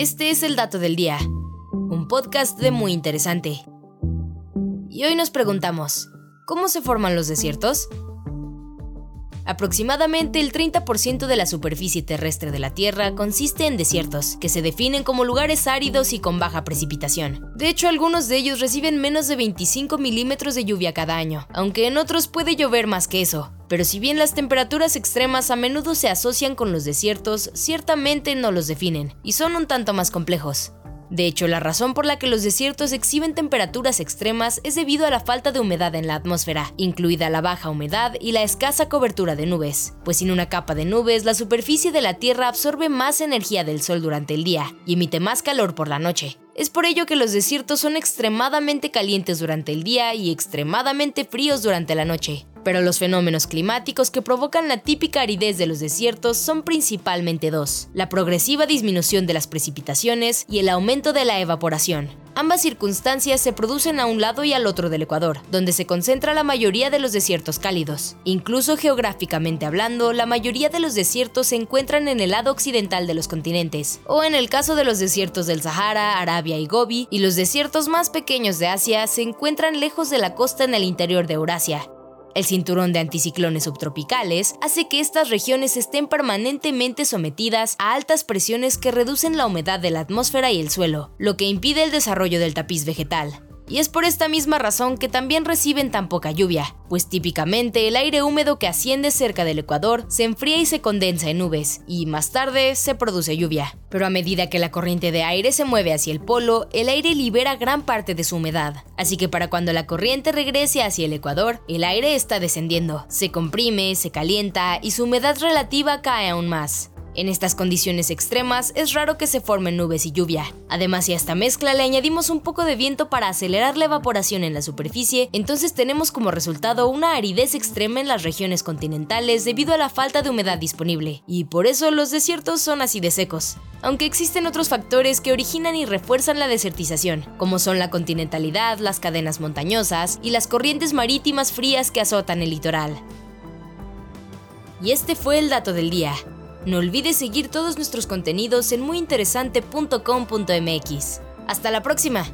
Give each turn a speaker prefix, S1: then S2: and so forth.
S1: Este es el dato del día, un podcast de muy interesante. Y hoy nos preguntamos, ¿cómo se forman los desiertos? Aproximadamente el 30% de la superficie terrestre de la Tierra consiste en desiertos, que se definen como lugares áridos y con baja precipitación. De hecho, algunos de ellos reciben menos de 25 milímetros de lluvia cada año, aunque en otros puede llover más que eso. Pero si bien las temperaturas extremas a menudo se asocian con los desiertos, ciertamente no los definen, y son un tanto más complejos. De hecho, la razón por la que los desiertos exhiben temperaturas extremas es debido a la falta de humedad en la atmósfera, incluida la baja humedad y la escasa cobertura de nubes, pues sin una capa de nubes la superficie de la Tierra absorbe más energía del Sol durante el día y emite más calor por la noche. Es por ello que los desiertos son extremadamente calientes durante el día y extremadamente fríos durante la noche. Pero los fenómenos climáticos que provocan la típica aridez de los desiertos son principalmente dos, la progresiva disminución de las precipitaciones y el aumento de la evaporación. Ambas circunstancias se producen a un lado y al otro del Ecuador, donde se concentra la mayoría de los desiertos cálidos. Incluso geográficamente hablando, la mayoría de los desiertos se encuentran en el lado occidental de los continentes, o en el caso de los desiertos del Sahara, Arabia y Gobi, y los desiertos más pequeños de Asia se encuentran lejos de la costa en el interior de Eurasia, el cinturón de anticiclones subtropicales hace que estas regiones estén permanentemente sometidas a altas presiones que reducen la humedad de la atmósfera y el suelo, lo que impide el desarrollo del tapiz vegetal y es por esta misma razón que también reciben tan poca lluvia, pues típicamente el aire húmedo que asciende cerca del Ecuador se enfría y se condensa en nubes, y más tarde se produce lluvia. Pero a medida que la corriente de aire se mueve hacia el polo, el aire libera gran parte de su humedad, así que para cuando la corriente regrese hacia el Ecuador, el aire está descendiendo, se comprime, se calienta y su humedad relativa cae aún más. En estas condiciones extremas es raro que se formen nubes y lluvia. Además, si a esta mezcla le añadimos un poco de viento para acelerar la evaporación en la superficie, entonces tenemos como resultado una aridez extrema en las regiones continentales debido a la falta de humedad disponible, y por eso los desiertos son así de secos. Aunque existen otros factores que originan y refuerzan la desertización, como son la continentalidad, las cadenas montañosas y las corrientes marítimas frías que azotan el litoral. Y este fue el dato del día. No olvides seguir todos nuestros contenidos en muyinteresante.com.mx. Hasta la próxima.